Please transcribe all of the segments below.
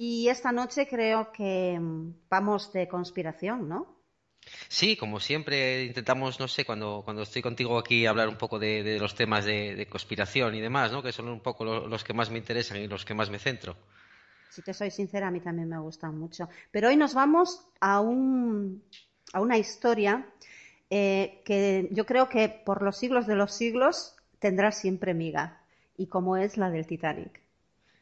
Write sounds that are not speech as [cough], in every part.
Y esta noche creo que mm, vamos de conspiración, ¿no? Sí, como siempre intentamos, no sé, cuando, cuando estoy contigo aquí hablar un poco de, los temas de, conspiración y demás, ¿no? Que son un poco los que más me interesan y los que más me centro. Si te soy sincera, a mí también me gustan mucho. Pero hoy nos vamos a, un, a una historia eh, que yo creo que por los siglos de los siglos tendrá siempre miga, y como es la del Titanic.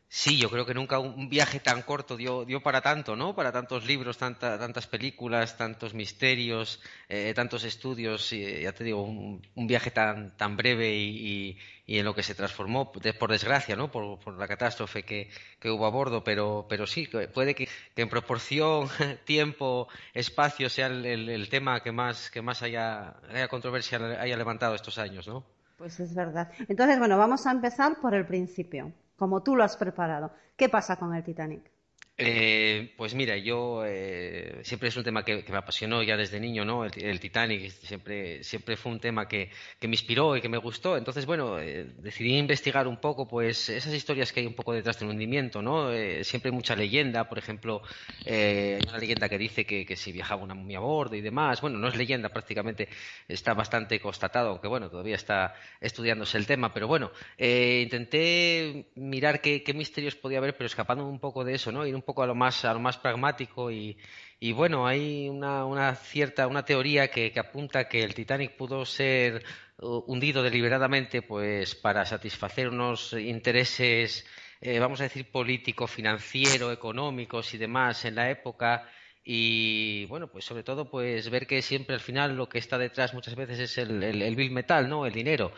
Sí, yo creo que nunca un viaje tan corto dio, dio para tanto, ¿no? Para tantos libros, tantas películas, tantos misterios, eh, tantos estudios. Y, ya te digo, un, viaje tan, breve y, en lo que se transformó, por desgracia, ¿no? Por, la catástrofe que, hubo a bordo. Pero, pero sí, puede que, en proporción, [laughs] tiempo, espacio sea el, el, tema que más, que más haya, haya controversia haya levantado estos años, ¿no? Pues es verdad. Entonces, bueno, vamos a empezar por el principio como tú lo has preparado. ¿Qué pasa con el Titanic? Eh, pues mira, yo eh, siempre es un tema que, me apasionó ya desde niño, ¿no? El, Titanic siempre, siempre fue un tema que, me inspiró y que me gustó. Entonces, bueno, eh, decidí investigar un poco, pues, esas historias que hay un poco detrás del hundimiento, ¿no? siempre hay mucha leyenda, por ejemplo, hay una leyenda que dice que, si viajaba una momia a bordo y demás. Bueno, no es leyenda, prácticamente está bastante constatado, aunque bueno, todavía está estudiándose el tema. Pero bueno, intenté mirar qué, misterios podía haber, pero escapando un poco de eso, ¿no? Ir un poco a lo más, a lo más pragmático y, y bueno, hay una, una cierta, una teoría que, apunta que el Titanic pudo ser uh, hundido deliberadamente pues para satisfacer unos intereses, eh, vamos a decir, político, financiero, económicos y demás en la época y bueno, pues sobre todo pues ver que siempre al final lo que está detrás muchas veces es el, el, bill metal, ¿no? El dinero.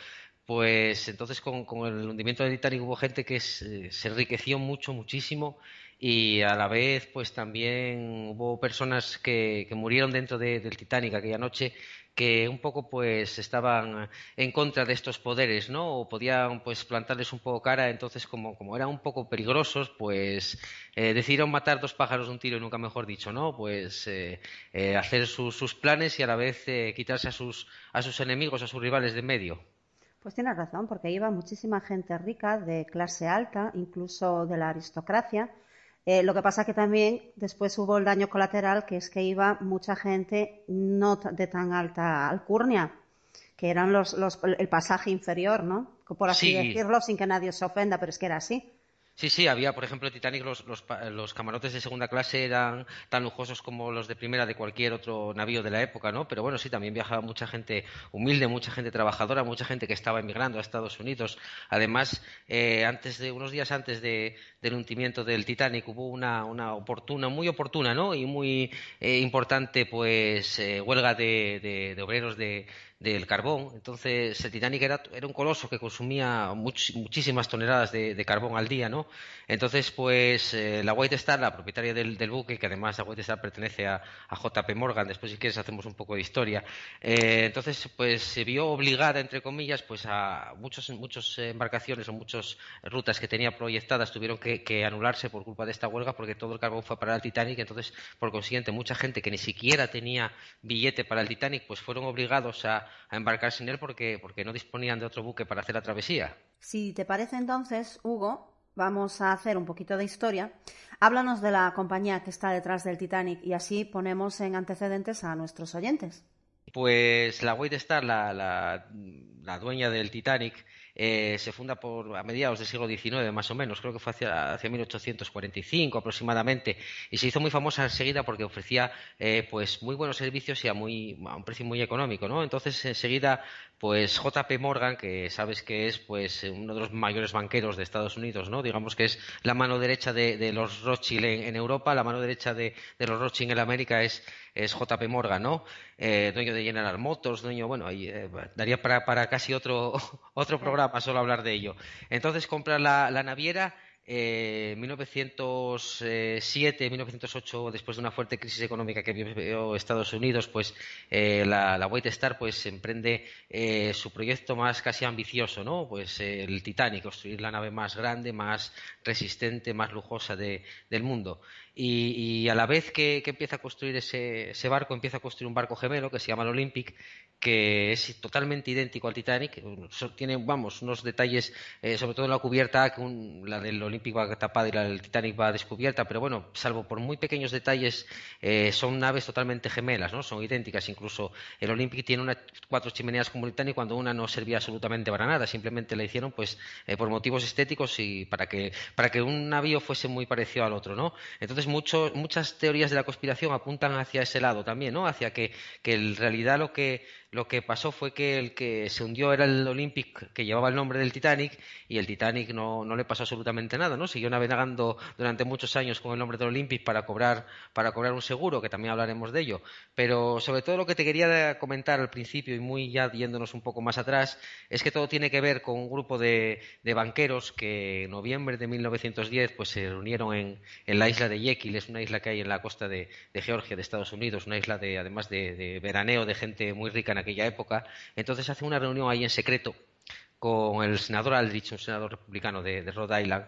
Pues entonces con, con, el hundimiento del Titanic hubo gente que se, se enriqueció mucho, muchísimo y a la vez pues también hubo personas que, murieron dentro del Titanic aquella noche que un poco pues estaban en contra de estos poderes, ¿no? O podían pues plantarles un poco cara, entonces como, como eran un poco peligrosos, pues eh, decidieron matar dos pájaros de un tiro y nunca mejor dicho, ¿no? Pues eh, eh, hacer sus planes y a la vez quitarse a sus, a sus enemigos, a sus rivales de medio. Pues tienes razón, porque iba muchísima gente rica, de clase alta, incluso de la aristocracia, eh, lo que pasa que también después hubo el daño colateral, que es que iba mucha gente no de tan alta alcurnia, que eran los, el pasaje inferior, ¿no? Por así decirlo, sin que nadie se ofenda, pero es que era así. Sí, sí, había, por ejemplo, Titanic, los, los, camarotes de segunda clase eran tan lujosos como los de primera de cualquier otro navío de la época, ¿no? Pero bueno, sí, también viajaba mucha gente humilde, mucha gente trabajadora, mucha gente que estaba emigrando a Estados Unidos. Además, eh, antes de, unos días antes de, del hundimiento del Titanic hubo una, una oportuna, muy oportuna, ¿no? Y muy eh, importante, pues, eh, huelga de, de obreros de del carbón. Entonces, el Titanic era, era un coloso que consumía muchísimas toneladas de, carbón al día, ¿no? Entonces, pues, eh, la White Star, la propietaria del, buque, que además la White Star pertenece a, JP Morgan, después si quieres hacemos un poco de historia, eh, entonces, pues, se vio obligada, entre comillas, pues, a muchas muchos embarcaciones o muchas rutas que tenía proyectadas tuvieron que, que anularse por culpa de esta huelga porque todo el carbón fue para el Titanic, entonces, por consiguiente, mucha gente que ni siquiera tenía billete para el Titanic, pues fueron obligados a a embarcarse en él porque, porque no disponían de otro buque para hacer la travesía. Si te parece entonces, Hugo, vamos a hacer un poquito de historia. Háblanos de la compañía que está detrás del Titanic y así ponemos en antecedentes a nuestros oyentes. Pues la White Star, la, la dueña del Titanic, eh, se funda por a mediados del siglo XIX más o menos, creo que fue hacia, hacia 1845 aproximadamente, y se hizo muy famosa enseguida porque ofrecía eh, pues muy buenos servicios y a, muy, a un precio muy económico, ¿no? Entonces enseguida pues JP Morgan, que sabes que es pues uno de los mayores banqueros de Estados Unidos, ¿no? Digamos que es la mano derecha de, los Rothschild en, Europa, la mano derecha de, los Rothschild en América es, es JP Morgan, ¿no? Eh, dueño de General Motors, dueño, bueno, ahí, daría para, para casi otro, [laughs] otro programa solo hablar de ello. Entonces compra la, naviera eh, 1907, 1908, después de una fuerte crisis económica que vivió Estados Unidos, pues eh, la, White Star pues emprende eh, su proyecto más casi ambicioso, ¿no? Pues eh, el Titanic, construir la nave más grande, más resistente, más lujosa de, del mundo. Y, a la vez que, empieza a construir ese, barco, empieza a construir un barco gemelo que se llama el Olympic, que es totalmente idéntico al Titanic. Tiene, vamos, unos detalles, eh, sobre todo en la cubierta, que un, la del Olympic va tapada y la del Titanic va descubierta, pero bueno, salvo por muy pequeños detalles, eh, son naves totalmente gemelas, ¿no? Son idénticas. Incluso el Olympic tiene unas cuatro chimeneas como el Titanic cuando una no servía absolutamente para nada. Simplemente la hicieron, pues, eh, por motivos estéticos y para que, para que un navío fuese muy parecido al otro, ¿no? Entonces, mucho, muchas teorías de la conspiración apuntan hacia ese lado también, ¿no? Hacia que en realidad lo que lo que pasó fue que el que se hundió era el Olympic, que llevaba el nombre del Titanic, y el Titanic no, no le pasó absolutamente nada, ¿no? Siguió navegando durante muchos años con el nombre del Olympic para cobrar, para cobrar un seguro, que también hablaremos de ello. Pero sobre todo lo que te quería comentar al principio, y muy ya yéndonos un poco más atrás, es que todo tiene que ver con un grupo de, de banqueros que en noviembre de 1910 pues, se reunieron en, en, la isla de Yekil, es una isla que hay en la costa de, Georgia, de Estados Unidos, una isla de, además de, de veraneo de gente muy rica aquella época. Entonces hace una reunión ahí en secreto con el senador Aldrich, un senador republicano de, de Rhode Island.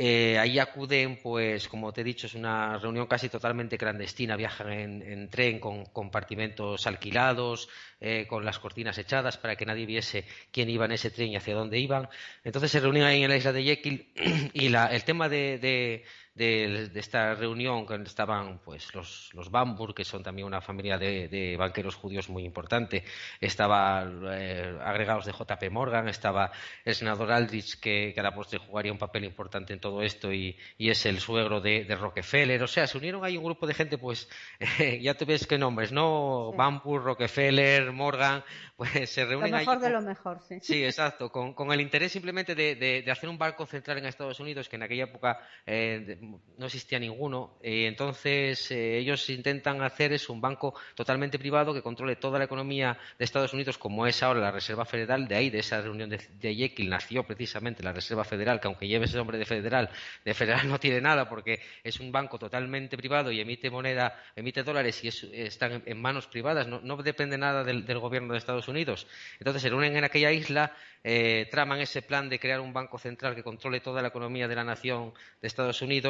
Eh, ahí acuden, pues, como te he dicho, es una reunión casi totalmente clandestina. Viajan en, en tren con compartimentos alquilados, eh, con las cortinas echadas para que nadie viese quién iba en ese tren y hacia dónde iban. Entonces se reunían ahí en la isla de Jekyll [clears throat] y la, el tema de, de de, de, esta reunión que estaban pues los, los Bambur, que son también una familia de, de banqueros judíos muy importante, estaba eh, agregados de JP Morgan, estaba el senador Aldrich, que, que a la postre jugaría un papel importante en todo esto y, y es el suegro de, de, Rockefeller, o sea, se unieron ahí un grupo de gente, pues eh, [laughs] ya te ves qué nombres, ¿no? Sí. Bambur, Rockefeller, Morgan, [laughs] pues se reúnen Lo mejor ahí de lo mejor, sí. Sí, exacto, con, con el interés simplemente de, de, hacer un barco central en Estados Unidos, que en aquella época eh, no existía ninguno. Eh, entonces, eh, ellos intentan hacer es un banco totalmente privado que controle toda la economía de Estados Unidos, como es ahora la Reserva Federal. De ahí, de esa reunión de, de Jekyll, nació precisamente la Reserva Federal, que aunque lleve ese nombre de federal, de federal no tiene nada porque es un banco totalmente privado y emite moneda, emite dólares y es, están en manos privadas, no, depende nada del, del, gobierno de Estados Unidos. Entonces, se reúnen en aquella isla, eh, traman ese plan de crear un banco central que controle toda la economía de la nación de Estados Unidos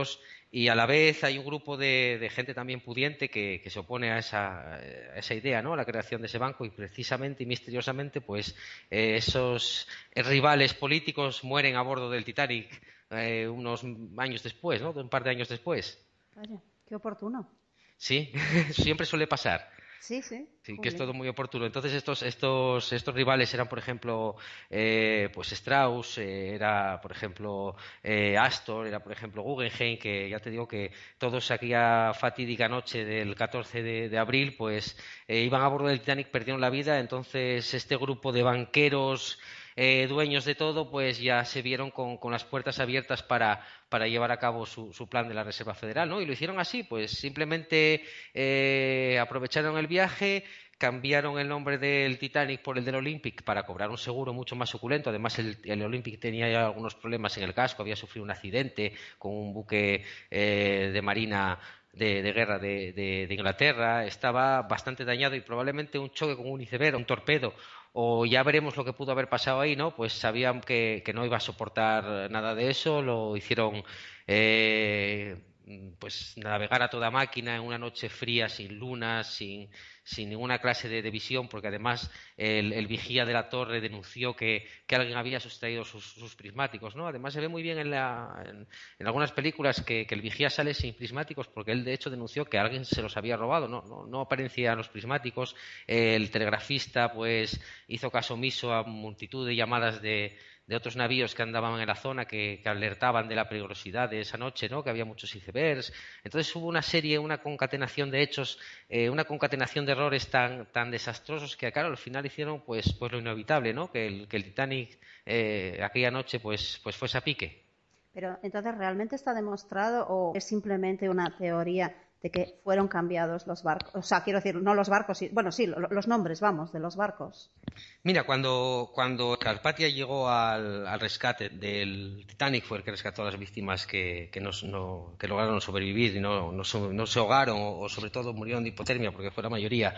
y a la vez hay un grupo de, de gente también pudiente que, que se opone a esa, a esa, idea, ¿no? a la creación de ese banco y precisamente y misteriosamente pues eh, esos rivales políticos mueren a bordo del Titanic eh, unos años después, ¿no? un par de años después. Vaya, qué oportuno. Sí, [laughs] siempre suele pasar. Sí, sí. Sí, que es todo muy oportuno. Entonces estos, estos, estos rivales eran, por ejemplo, eh, pues Strauss, eh, era, por ejemplo, eh, Astor, era, por ejemplo, Guggenheim, que ya te digo que todos aquella fatídica noche del 14 de, de abril, pues iban a bordo del Titanic, perdieron la vida. Entonces este grupo de banqueros eh, dueños de todo, pues ya se vieron con, con las puertas abiertas para, para, llevar a cabo su, su, plan de la Reserva Federal, ¿no? Y lo hicieron así, pues simplemente eh, aprovecharon el viaje, cambiaron el nombre del Titanic por el del Olympic para cobrar un seguro mucho más suculento. Además, el, el Olympic tenía ya algunos problemas en el casco, había sufrido un accidente con un buque eh, de marina de, guerra de, de, de, Inglaterra, estaba bastante dañado y probablemente un choque con un iceberg, un torpedo o ya veremos lo que pudo haber pasado ahí, ¿no? Pues sabían que, que no iba a soportar nada de eso, lo hicieron eh, pues navegar a toda máquina en una noche fría, sin luna, sin, sin ninguna clase de, de, visión, porque además el, vigía de la torre denunció que, que alguien había sustraído sus, prismáticos, ¿no? Además se ve muy bien en, la, en algunas películas que, que, el vigía sale sin prismáticos porque él de hecho denunció que alguien se los había robado, no, no, no aparecían los prismáticos, el telegrafista pues hizo caso omiso a multitud de llamadas de de otros navíos que andaban en la zona que, alertaban de la peligrosidad de esa noche, ¿no? que había muchos icebergs. Entonces hubo una serie, una concatenación de hechos, eh, una concatenación de errores tan, tan desastrosos que, claro, al final hicieron pues, pues lo inevitable, ¿no? que, el, que el Titanic eh, aquella noche pues, pues fuese a pique. Pero entonces, ¿realmente está demostrado o es simplemente una teoría de que fueron cambiados los barcos. O sea, quiero decir, no los barcos, bueno, sí, los nombres, vamos, de los barcos. Mira, cuando, cuando Carpatia llegó al, rescate del Titanic, fue el que rescató a las víctimas que, que, lograron sobrevivir y no, no, se ahogaron o, sobre todo murieron de hipotermia, porque fue la mayoría.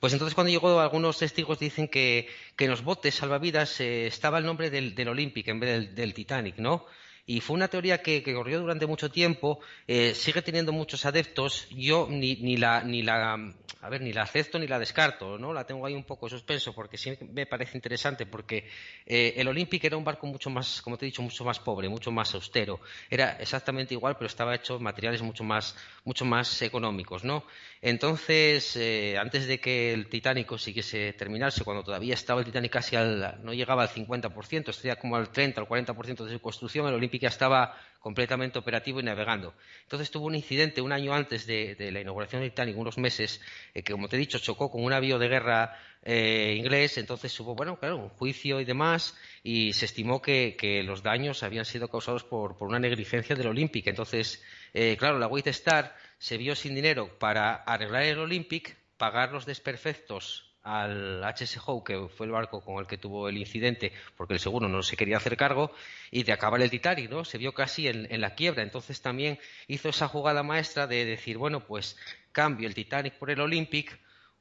Pues entonces cuando llegó, algunos testigos dicen que, que en los botes salvavidas eh, estaba el nombre del, del Olympic en vez del, del Titanic, ¿no? Y fue una teoría que, corrió durante mucho tiempo, eh, sigue teniendo muchos adeptos, yo ni, ni, la, ni la a ver, ni la acepto ni la descarto, ¿no? La tengo ahí un poco suspenso porque sí me parece interesante porque eh, el Olympic era un barco mucho más, como te he dicho, mucho más pobre, mucho más austero. Era exactamente igual, pero estaba hecho materiales mucho más, mucho más económicos, ¿no? Entonces, eh, antes de que el Titanic consiguiese terminarse, cuando todavía estaba el Titanic casi al, no llegaba al 50%, estaría como al 30, al 40% de su construcción, el Olympic ya estaba completamente operativo y navegando. Entonces tuvo un incidente un año antes de, la inauguración del Titanic, unos meses, eh, que como te he dicho, chocó con un avión de guerra eh, inglés, entonces hubo, bueno, claro, un juicio y demás, y se estimó que, los daños habían sido causados por, una negligencia del Olympic. Entonces, eh, claro, la White Star se vio sin dinero para arreglar el Olympic, pagar los desperfectos al HS Howe, que fue el barco con el que tuvo el incidente, porque el seguro no se quería hacer cargo, y de acabar el Titanic, ¿no? Se vio casi en, la quiebra. Entonces también hizo esa jugada maestra de decir, bueno, pues cambio el Titanic por el Olympic,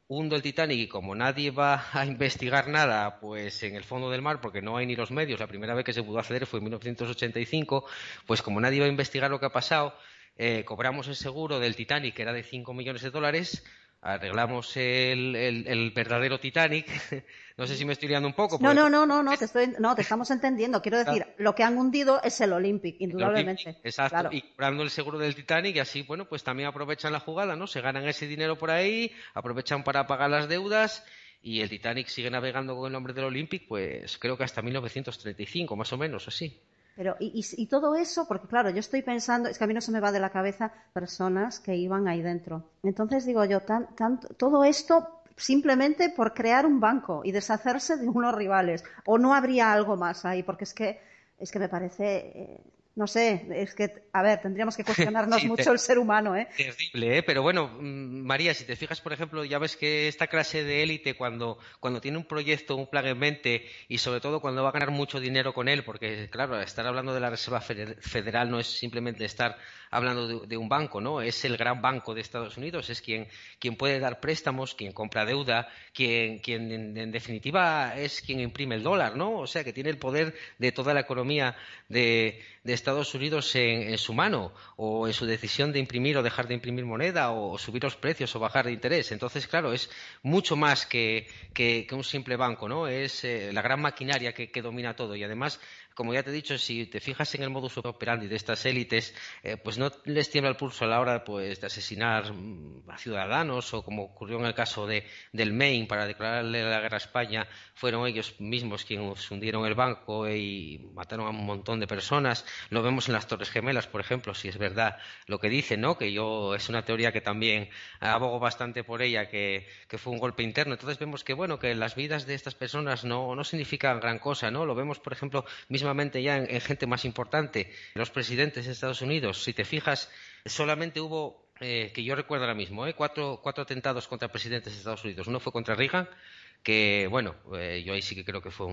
hundo el Titanic y como nadie va a investigar nada, pues en el fondo del mar, porque no hay ni los medios, la primera vez que se pudo acceder fue en 1985, pues como nadie va a investigar lo que ha pasado, eh, cobramos el seguro del Titanic, que era de 5 millones de dólares, arreglamos el, verdadero Titanic. [laughs] no sé si me estoy liando un poco. No, no, no, no, no, te, estoy, no, te estamos entendiendo. Quiero decir, lo que han hundido es el Olympic, indudablemente. exacto, y cobrando el seguro del Titanic y así, bueno, pues también aprovechan la jugada, ¿no? Se ganan ese dinero por ahí, aprovechan para pagar las deudas y el Titanic sigue navegando con el nombre del Olympic, pues creo que hasta 1935, más o menos, así. Pero, y, todo eso, porque claro, yo estoy pensando, es que a mí no se me va de la cabeza personas que iban ahí dentro. Entonces digo yo, todo esto simplemente por crear un banco y deshacerse de unos rivales. O no habría algo más ahí, porque es que, es que me parece eh, no sé, es que, a ver, tendríamos que [laughs] cuestionarnos mucho el ser humano, ¿eh? Terrible, ¿eh? Pero bueno, mm, María, si te fijas, por ejemplo, ya ves que esta clase de élite, cuando, cuando tiene un proyecto, un plan en mente, y sobre todo cuando va a ganar mucho dinero con él, porque, claro, estar hablando de la Reserva Federal no es simplemente estar hablando de, un banco, ¿no? Es el gran banco de Estados Unidos, es quien, quien puede dar préstamos, quien compra deuda, quien, quien en, definitiva es quien imprime el dólar, ¿no? O sea, que tiene el poder de toda la economía de, de Estados Unidos en, su mano, o en su decisión de imprimir o dejar de imprimir moneda, o, subir los precios o bajar de interés. Entonces, claro, es mucho más que, que, un simple banco, ¿no? Es eh, la gran maquinaria que domina todo y además como ya te he dicho, si te fijas en el modus operandi de estas élites, eh, pues no les tiembla el pulso a la hora pues, de asesinar mm, a ciudadanos o como ocurrió en el caso de, del Maine para declararle la guerra a España, fueron ellos mismos quienes hundieron el banco y mataron a un montón de personas. Lo vemos en las Torres Gemelas, por ejemplo, si es verdad lo que dicen, ¿no? Que yo es una teoría que también abogo bastante por ella, que, fue un golpe interno. Entonces vemos que bueno, que las vidas de estas personas no, no significan gran cosa, ¿no? Lo vemos, por ejemplo, mismo ya en, gente más importante, los presidentes de Estados Unidos, si te fijas, solamente hubo, eh, que yo recuerdo ahora mismo, eh, cuatro, atentados contra presidentes de Estados Unidos. Uno fue contra Reagan, que, bueno, eh, yo ahí sí que creo que fue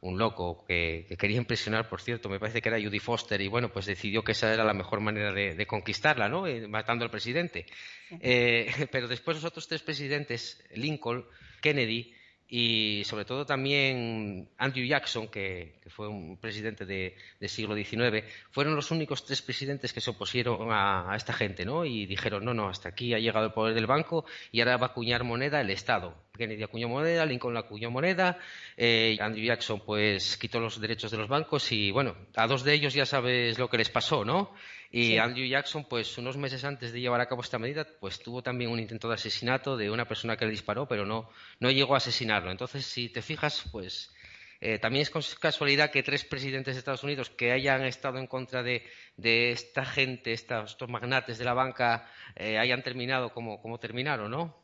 un, loco que, quería impresionar, por cierto, me parece que era Judy Foster, y bueno, pues decidió que esa era la mejor manera de, conquistarla, ¿no? matando al presidente. [laughs] pero después los otros tres presidentes, Lincoln, Kennedy, y sobre todo también Andrew Jackson, que, fue un presidente del siglo XIX, fueron los únicos tres presidentes que se opusieron a, esta gente, ¿no? Y dijeron, no, no, hasta aquí ha llegado el poder del banco y ahora va a acuñar moneda el Estado. Kennedy acuñó moneda, Lincoln acuñó moneda, eh, Andrew Jackson pues quitó los derechos de los bancos y bueno, a dos de ellos ya sabes lo que les pasó, ¿no? Y Andrew Jackson, pues unos meses antes de llevar a cabo esta medida, pues tuvo también un intento de asesinato de una persona que le disparó, pero no, no llegó a asesinarlo. Entonces, si te fijas, pues eh, también es casualidad que tres presidentes de Estados Unidos que hayan estado en contra de, esta gente, estos, magnates de la banca, eh, hayan terminado como, como terminaron, ¿no?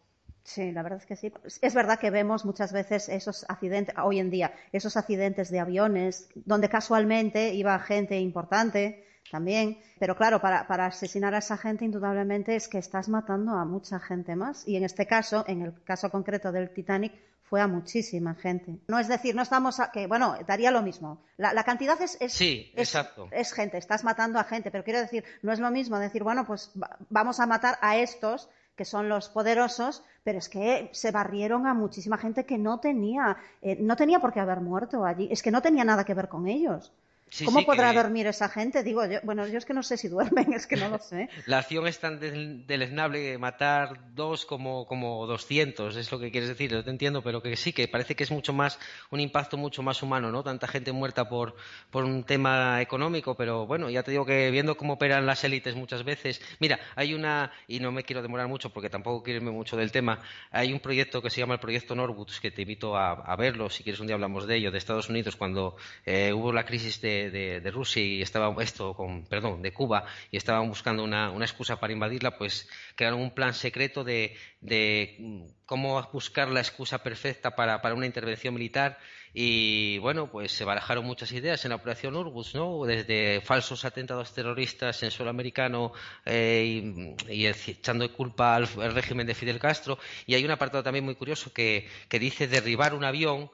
Sí, la verdad es que sí. Es verdad que vemos muchas veces esos accidentes, hoy en día, esos accidentes de aviones, donde casualmente iba gente importante, también. Pero claro, para, para, asesinar a esa gente, indudablemente es que estás matando a mucha gente más. Y en este caso, en el caso concreto del Titanic, fue a muchísima gente. No es decir, no estamos a, que, bueno, daría lo mismo. La, cantidad es, es, sí, exacto. es, gente, estás matando a gente, pero quiero decir, no es lo mismo decir, bueno, pues vamos a matar a estos que son los poderosos, pero es que se barrieron a muchísima gente que no tenía, eh, no tenía por qué haber muerto allí, es que no tenía nada que ver con ellos. ¿Cómo podrá dormir esa gente? Digo, yo, bueno, yo es que no sé si duermen, [laughs] es que no lo sé. La acción es tan deleznable matar dos como, como 200, es lo que quieres decir, yo te entiendo, pero que sí, que parece que es mucho más, un impacto mucho más humano, ¿no? Tanta gente muerta por, por un tema económico, pero bueno, ya te digo que viendo cómo operan las élites muchas veces, mira, hay una, y no me quiero demorar mucho porque tampoco quiero irme mucho del tema, hay un proyecto que se llama el Proyecto Norwoods, que te invito a, verlo, si quieres un día hablamos de ello, de Estados Unidos, cuando eh, hubo la crisis de de, Rusia y estaba esto con, perdón, de Cuba y estaban buscando una, excusa para invadirla, pues crearon un plan secreto de, mm, cómo buscar la excusa perfecta para, una intervención militar y bueno, pues se barajaron muchas ideas en la operación Urbus, ¿no? Desde falsos atentados terroristas en suelo americano eh, y, echando culpa al, régimen de Fidel Castro. Y hay un apartado también muy curioso que, que dice derribar un avión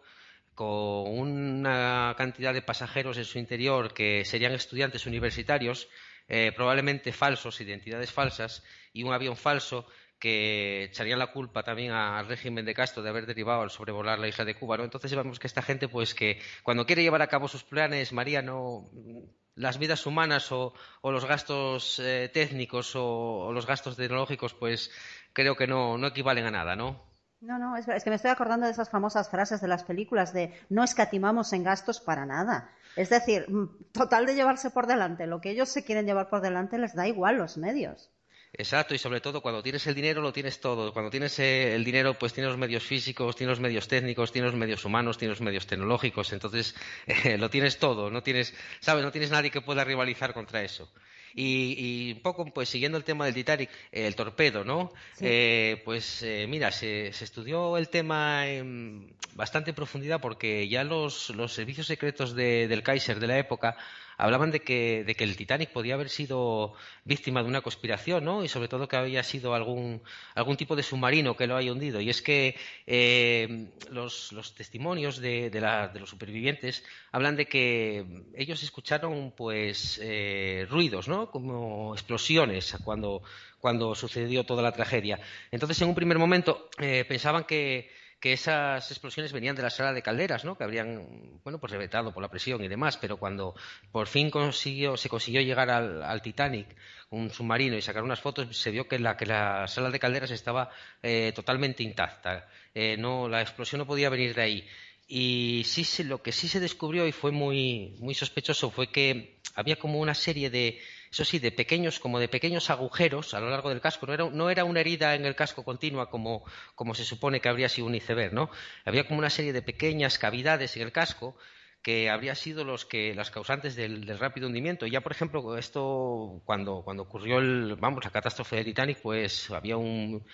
con una cantidad de pasajeros en su interior que serían estudiantes universitarios, eh, probablemente falsos, identidades falsas, y un avión falso que echarían la culpa también al régimen de Castro de haber derivado al sobrevolar la isla de Cuba. ¿no? Entonces vemos que esta gente, pues que cuando quiere llevar a cabo sus planes, María, no las vidas humanas o, los gastos eh, técnicos o, o, los gastos tecnológicos, pues creo que no, no equivalen a nada, ¿no? No, no, es, que me estoy acordando de esas famosas frases de las películas de no escatimamos en gastos para nada. Es decir, mm, total de llevarse por delante. Lo que ellos se quieren llevar por delante les da igual los medios. Exacto, y sobre todo cuando tienes el dinero lo tienes todo. Cuando tienes eh, el dinero, pues tienes los medios físicos, tienes los medios técnicos, tienes los medios humanos, tienes los medios tecnológicos. Entonces [laughs] eh, lo tienes todo. No tienes, sabes, no tienes nadie que pueda rivalizar contra eso. Y, un poco, pues siguiendo el tema del Titanic, el torpedo, ¿no? Eh, pues eh, mira, se, estudió el tema en bastante profundidad porque ya los, los servicios secretos del Kaiser de la época hablaban de que, de que el Titanic podía haber sido víctima de una conspiración, ¿no? Y sobre todo que había sido algún, algún tipo de submarino que lo haya hundido. Y es que eh, los, testimonios de, de, la, de, los supervivientes hablan de que ellos escucharon pues eh, ruidos, ¿no? Como explosiones cuando, cuando sucedió toda la tragedia. Entonces, en un primer momento eh, pensaban que que esas explosiones venían de la sala de calderas, ¿no? que habrían, bueno, pues reventado por la presión y demás, pero cuando por fin se consiguió llegar al, Titanic, un submarino, y sacar unas fotos, se vio que la, que la sala de calderas estaba eh, totalmente intacta. Eh, no, la explosión no podía venir de ahí. Y sí, lo que sí se descubrió y fue muy sospechoso fue que había como una serie de, eso sí, de pequeños, como de pequeños agujeros a lo largo del casco. No era, una herida en el casco continua como, se supone que habría sido un iceberg, ¿no? Había como una serie de pequeñas cavidades en el casco que habrían sido los que las causantes del, rápido hundimiento. Ya, por ejemplo, esto cuando, ocurrió vamos, la catástrofe del Titanic, pues había un,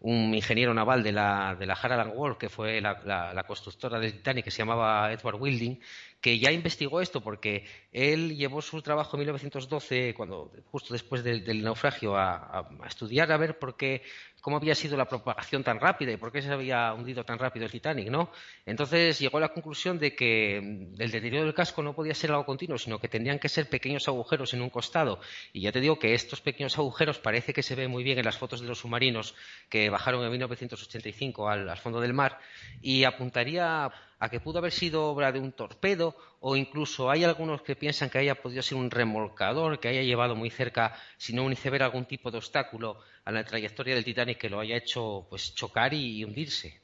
ingeniero naval de la, de la Harland World, que fue la, la, constructora del Titanic, que se llamaba Edward Wilding, que ya investigó esto porque él llevó su trabajo en 1912, cuando, justo después del, naufragio, a, estudiar a ver por qué, cómo había sido la propagación tan rápida y por qué se había hundido tan rápido el Titanic, ¿no? Entonces llegó a la conclusión de que el deterioro del casco no podía ser algo continuo, sino que tendrían que ser pequeños agujeros en un costado. Y ya te digo que estos pequeños agujeros parece que se ven muy bien en las fotos de los submarinos que bajaron en 1985 al fondo del mar y apuntaría a que pudo haber sido obra de un torpedo o incluso hay algunos que piensan que haya podido ser un remolcador que haya llevado muy cerca, si no un iceberg, algún tipo de obstáculo a la trayectoria del Titanic que lo haya hecho pues chocar y hundirse.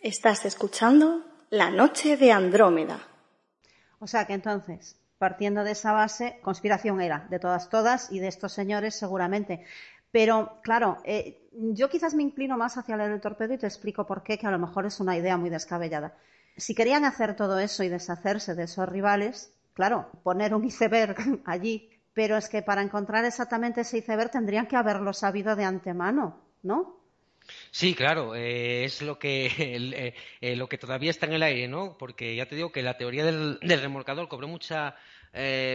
Estás escuchando La noche de Andrómeda. O sea que entonces, partiendo de esa base, conspiración era de todas todas y de estos señores seguramente. Pero, claro, eh, yo quizás me inclino más hacia el torpedo y te explico por qué, que a lo mejor es una idea muy descabellada si querían hacer todo eso y deshacerse de esos rivales, claro, poner un iceberg [laughs] allí, pero es que para encontrar exactamente ese iceberg tendrían que haberlo sabido de antemano, ¿no? Sí, claro, eh, es lo que, [laughs] eh, eh, lo que todavía está en el aire, ¿no? Porque ya te digo que la teoría del, remolcador cobró mucha,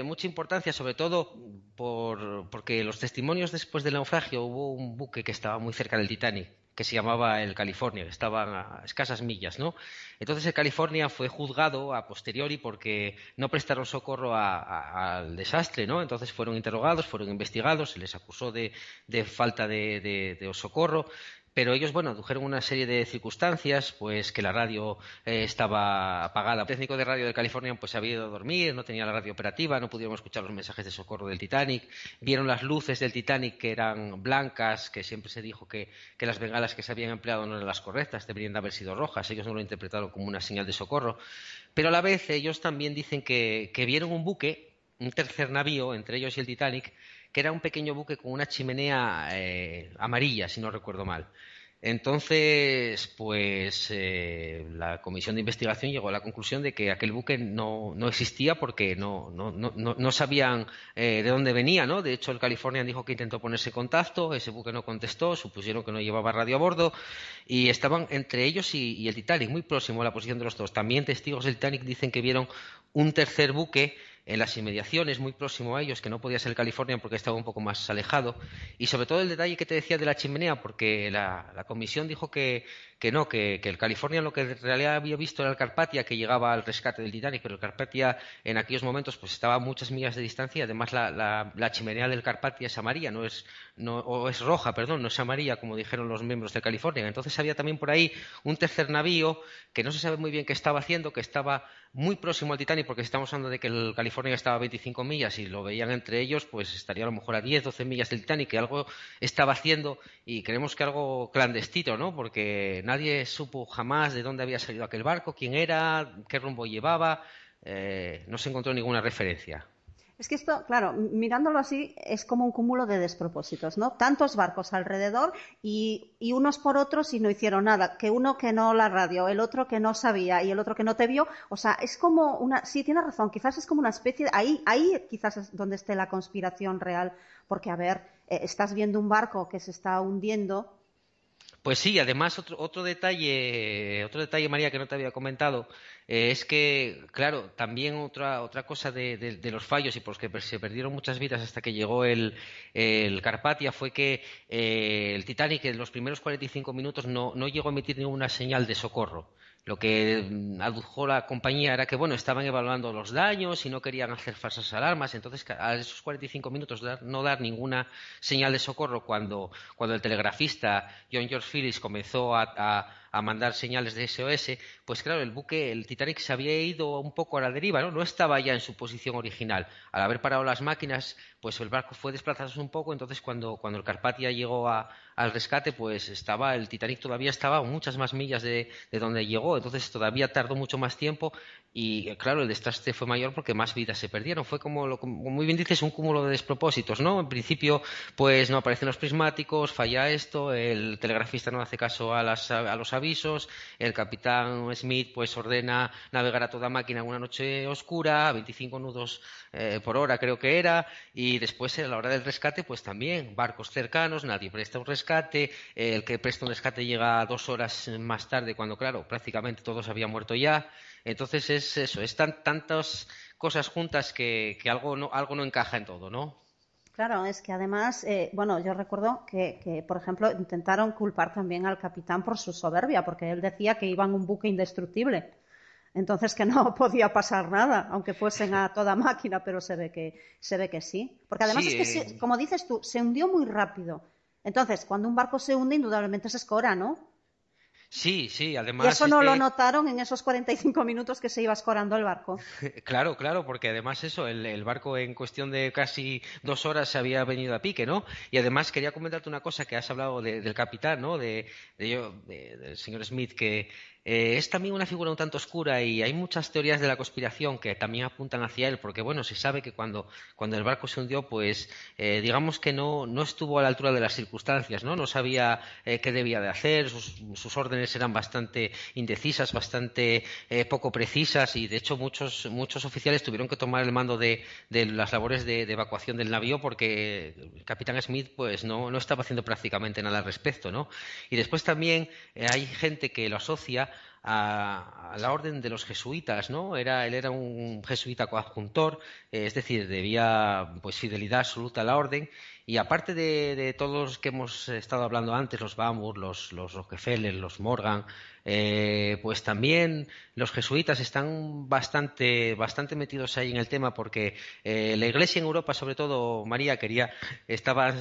mucha importancia, sobre todo por, porque los testimonios después del naufragio hubo un buque que estaba muy cerca del Titanic, que se llamaba el California, que estaba a escasas millas, ¿no? Entonces el California fue juzgado a posteriori porque no prestaron socorro al desastre, ¿no? Entonces fueron interrogados, fueron investigados, se les acusó de, falta de, de socorro pero ellos, bueno, adujeron una serie de circunstancias, pues que la radio eh, estaba apagada. El técnico de radio de California pues había ido a dormir, no tenía la radio operativa, no pudieron escuchar los mensajes de socorro del Titanic, vieron las luces del Titanic que eran blancas, que siempre se dijo que, las bengalas que se habían empleado no eran las correctas, deberían de haber sido rojas, ellos no lo interpretaron como una señal de socorro, pero a la vez ellos también dicen que vieron un buque, un tercer navío, entre ellos y el Titanic, que era un pequeño buque con una chimenea eh, amarilla, si no recuerdo mal. Entonces, pues eh, la comisión de investigación llegó a la conclusión de que aquel buque no, existía porque no, no, sabían eh, de dónde venía, ¿no? De hecho, el Californian dijo que intentó ponerse contacto, ese buque no contestó, supusieron que no llevaba radio a bordo y estaban entre ellos y, y el Titanic, muy próximo a la posición de los dos. También testigos del Titanic dicen que vieron un tercer buque en las inmediaciones, muy próximo a ellos, que no podía ser California porque estaba un poco más alejado. Y sobre todo el detalle que te decía de la chimenea, porque la, comisión dijo que, no, que, el California lo que en realidad había visto era el Carpatia, que llegaba al rescate del Titanic, pero el Carpatia en aquellos momentos pues estaba a muchas millas de distancia además la, chimenea del Carpatia es amarilla, no es, no, o es roja, perdón, no es amarilla, como dijeron los miembros de California. Entonces había también por ahí un tercer navío que no se sabe muy bien qué estaba haciendo, que estaba muy próximo al Titanic, porque estamos hablando de que el California estaba a 25 millas y lo veían entre ellos, pues estaría a lo mejor a 10, 12 millas del Titanic, que algo estaba haciendo y creemos que algo clandestino, ¿no? Porque nadie supo jamás de dónde había salido aquel barco, quién era, qué rumbo llevaba, eh, no se encontró ninguna referencia. Es que esto, claro, mirándolo así, es como un cúmulo de despropósitos, ¿no? Tantos barcos alrededor y, unos por otros y no hicieron nada. Que uno que no la radio, el otro que no sabía y el otro que no te vio. O sea, es como una. Sí, tienes razón, quizás es como una especie. Ahí, ahí quizás es donde esté la conspiración real. Porque, a ver, eh, estás viendo un barco que se está hundiendo pues sí, además otro, otro detalle, otro detalle, María, que no te había comentado, eh, es que, claro, también otra, otra cosa de, los fallos y por los que se perdieron muchas vidas hasta que llegó el, el Carpatia fue que eh, el Titanic en los primeros 45 minutos no, no llegó a emitir ninguna señal de socorro. Lo que mm, adujo la compañía era que, bueno, estaban evaluando los daños y no querían hacer falsas alarmas. Entonces, a esos 45 minutos no dar ninguna señal de socorro cuando, cuando el telegrafista John George Phillips comenzó a a mandar señales de SOS, pues claro, el buque, el Titanic se había ido un poco a la deriva, ¿no? No estaba ya en su posición original. Al haber parado las máquinas, pues el barco fue desplazándose un poco, entonces cuando, cuando el Carpatia llegó al rescate, pues estaba, el Titanic todavía estaba a muchas más millas de, de donde llegó, entonces todavía tardó mucho más tiempo y claro, el desastre fue mayor porque más vidas se perdieron. Fue como, lo, como muy bien dices, un cúmulo de despropósitos, ¿no? En principio, pues no aparecen los prismáticos, falla esto, el telegrafista no hace caso a, las, a los avisos, el capitán Smith pues ordena navegar a toda máquina en una noche oscura, a 25 nudos eh, por hora creo que era, y después a la hora del rescate pues también barcos cercanos, nadie presta un rescate, el que presta un rescate llega dos horas más tarde cuando claro, prácticamente todos habían muerto ya. Entonces es eso, están tantas cosas juntas que, algo, no, algo no encaja en todo, ¿no? Claro, es que además, eh, bueno, yo recuerdo que, por ejemplo, intentaron culpar también al capitán por su soberbia, porque él decía que iban un buque indestructible. Entonces que no [laughs] podía pasar nada, aunque fuesen a toda máquina, pero se ve que, se ve que sí. Porque además es que, eh, como dices tú, se hundió muy rápido. Entonces, cuando un barco se hunde, indudablemente se escora, ¿no? Sí, sí, además. Y eso no lo notaron en esos 45 minutos que se iba escorando el barco. [laughs] claro, claro, porque además eso, el, barco en cuestión de casi dos horas se había venido a pique, ¿no? Y además quería comentarte una cosa que has hablado del capitán, ¿no? De, de, del señor Smith, que eh, es también una figura un tanto oscura y hay muchas teorías de la conspiración que también apuntan hacia él, porque bueno, se sabe que cuando, cuando el barco se hundió, pues eh, digamos que no, no, estuvo a la altura de las circunstancias, ¿no? No sabía eh, qué debía de hacer, sus, sus, órdenes eran bastante indecisas, bastante poco precisas y de hecho muchos, muchos oficiales tuvieron que tomar el mando de, de las labores de, de, evacuación del navío porque el capitán Smith pues no, no estaba haciendo prácticamente nada al respecto, ¿no? Y después también hay gente que lo asocia a, la orden de los jesuitas, ¿no? Era, él era un jesuita coadjuntor, eh, es decir, debía pues fidelidad absoluta a la orden y aparte de, todos los que hemos estado hablando antes, los Bamur, los, los Rockefeller, los Morgan, eh, pues también los jesuitas están bastante, bastante metidos ahí en el tema porque eh, la Iglesia en Europa, sobre todo María, quería, estaba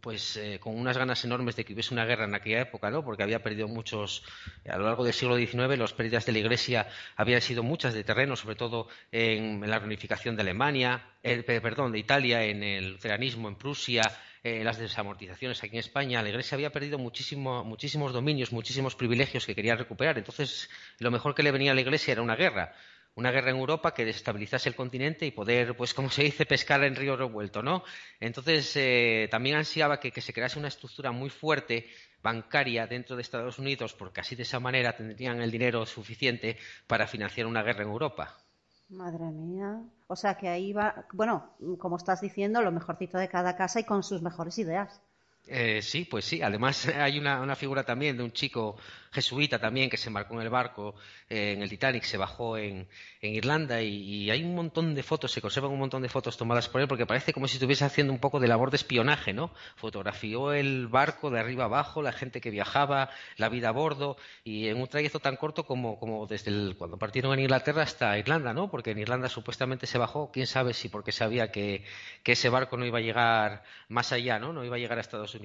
pues eh, con unas ganas enormes de que hubiese una guerra en aquella época, ¿no? Porque había perdido muchos, a lo largo del siglo XIX, las pérdidas de la Iglesia habían sido muchas de terreno, sobre todo en, la reunificación de Alemania, perdón, de Italia, en el luteranismo en Prusia, en las desamortizaciones aquí en España. La Iglesia había perdido muchísimos dominios, muchísimos privilegios que quería recuperar. Entonces, lo mejor que le venía a la Iglesia era una guerra una guerra en Europa que desestabilizase el continente y poder, pues como se dice, pescar en río revuelto, ¿no? Entonces, eh, también ansiaba que, se crease una estructura muy fuerte bancaria dentro de Estados Unidos, porque así de esa manera tendrían el dinero suficiente para financiar una guerra en Europa. Madre mía. O sea que ahí va, bueno, como estás diciendo, lo mejorcito de cada casa y con sus mejores ideas. Eh, sí, pues sí. Además [laughs] hay una, figura también de un chico jesuita también que se embarcó en el barco eh, en el Titanic, se bajó en, Irlanda y, hay un montón de fotos, se conservan un montón de fotos tomadas por él porque parece como si estuviese haciendo un poco de labor de espionaje, ¿no? Fotografió el barco de arriba abajo, la gente que viajaba, la vida a bordo y en un trayecto tan corto como, como desde cuando partieron en Inglaterra hasta Irlanda, ¿no? Porque en Irlanda supuestamente se bajó, quién sabe si porque sabía que, que ese barco no iba a llegar más allá, ¿no? No iba a llegar a Estados Unidos.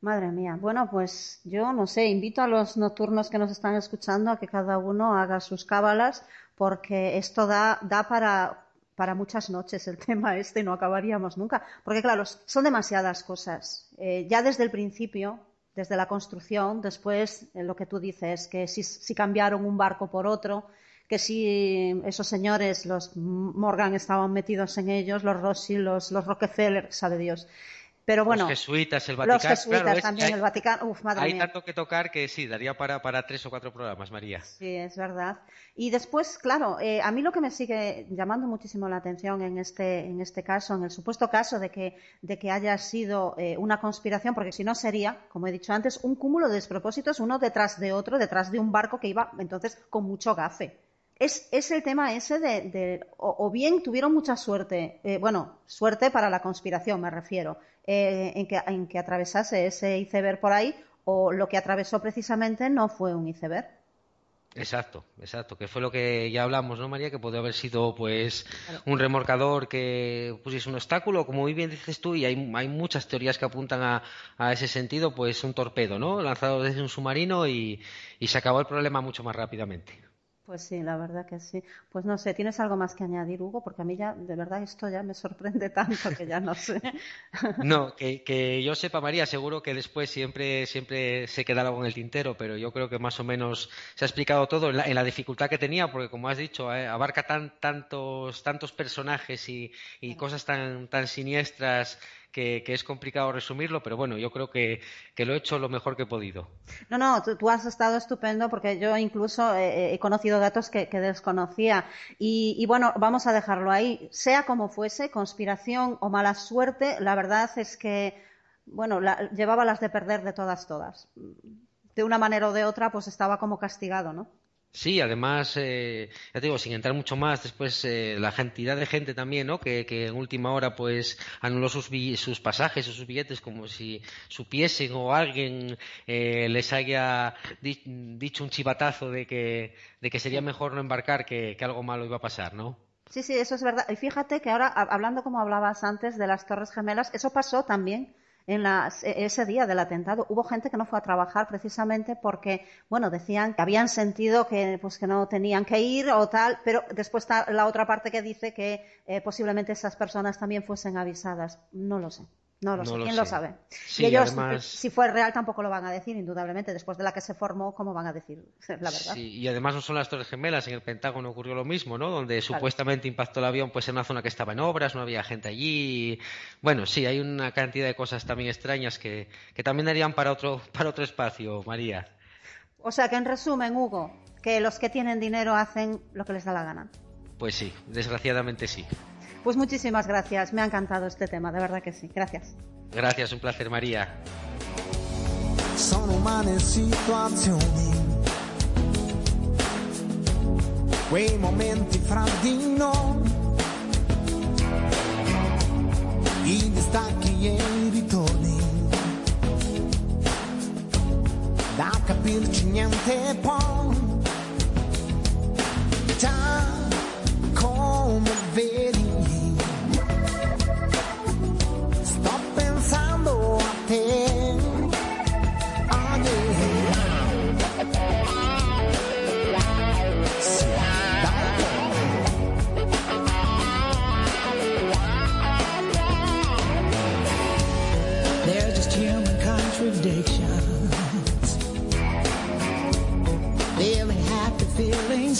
Madre mía. Bueno, pues yo no sé, invito a los nocturnos que nos están escuchando a que cada uno haga sus cábalas, porque esto da, para, muchas noches el [laughs] tema este y no acabaríamos nunca. Porque claro, son demasiadas cosas. Eh, ya desde el principio, desde la construcción, después eh, lo que tú dices, que si, cambiaron un barco por otro, que si esos señores, los Morgan, estaban metidos en ellos, los Rossi, los Rockefeller, sabe Dios. Pero bueno, los jesuitas, el Vaticano. Los jesuitas también, hay, el Vaticano. Uf, madre hay tanto que tocar que sí, daría para, para, tres o cuatro programas, María. Sí, es verdad. Y después, claro, eh, a mí lo que me sigue llamando muchísimo la atención en este, en este caso, en el supuesto caso de que, de que haya sido eh, una conspiración, porque si no sería, como he dicho antes, un cúmulo de despropósitos uno detrás de otro, detrás de un barco que iba entonces con mucho gafe es, el tema ese de, o, bien tuvieron mucha suerte, eh, bueno, suerte para la conspiración me refiero, eh, en, que, en que atravesase ese iceberg por ahí, o lo que atravesó precisamente no fue un iceberg. Exacto, exacto, que fue lo que ya hablamos, ¿no, María? Que puede haber sido, pues, un remorcador que pusiese un obstáculo, como muy bien dices tú, y hay, hay muchas teorías que apuntan a, a, ese sentido, pues, un torpedo, ¿no? Lanzado desde un submarino y se acabó el problema mucho más rápidamente. Pues sí, la verdad que sí. Pues no sé, ¿tienes algo más que añadir, Hugo? Porque a mí ya, de verdad, esto ya me sorprende [laughs] tanto que ya no sé. [laughs] No, que, yo sepa, María, seguro que después siempre, siempre se queda algo en el tintero, pero yo creo que más o menos se ha explicado todo en la, dificultad que tenía, porque como has dicho, eh, abarca tantos, tantos personajes y, y cosas tan, tan siniestras que, es complicado resumirlo, pero bueno, yo creo que, lo he hecho lo mejor que he podido. No, no, tú, has estado estupendo porque yo incluso he conocido datos que, desconocía. Y, bueno, vamos a dejarlo ahí. Sea como fuese, conspiración o mala suerte, la verdad es que, bueno, llevaba las de perder de todas, todas. De una manera o de otra, pues estaba como castigado, ¿no? Sí, además, eh, ya te digo, sin entrar mucho más, después eh, la cantidad de gente también, ¿no? Que, en última hora, pues, anuló sus, sus pasajes o sus billetes como si supiesen o alguien eh, les haya dicho un chivatazo de que, de que sería mejor no embarcar que, que algo malo iba a pasar, ¿no? Sí, sí, eso es verdad. Y fíjate que ahora, hablando como hablabas antes de las Torres Gemelas, eso pasó también en e, ese día del atentado. Hubo gente que no fue a trabajar precisamente porque, bueno, decían que habían sentido que, pues, que no tenían que ir o tal, pero después está la otra parte que dice que eh, posiblemente esas personas también fuesen avisadas. No lo sé. No lo sé, ¿quién lo sabe? y ellos, si fue real, tampoco lo van a decir, indudablemente. Después de la que se formó, ¿cómo van a decir [laughs] la verdad? Sí, y además no son las Torres Gemelas, en el Pentágono ocurrió lo mismo, ¿no? Donde supuestamente impactó el avión pues en una zona que estaba en obras, no había gente allí. Bueno, sí, hay una cantidad de cosas también extrañas que, que también darían para otro, [laughs] para otro espacio, María. O sea que en resumen, Hugo, que los que tienen dinero hacen lo que les da la gana. Pues sí, desgraciadamente sí. Pues muchísimas gracias, me ha encantado este tema, de verdad que sí. Gracias. Gracias, un placer, María. sono umane situazioni, quei momenti fra di noi, i distacchi e i ritorni, da capirci niente poi, già come vedi.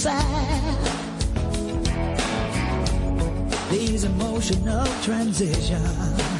Sad. These emotional transitions.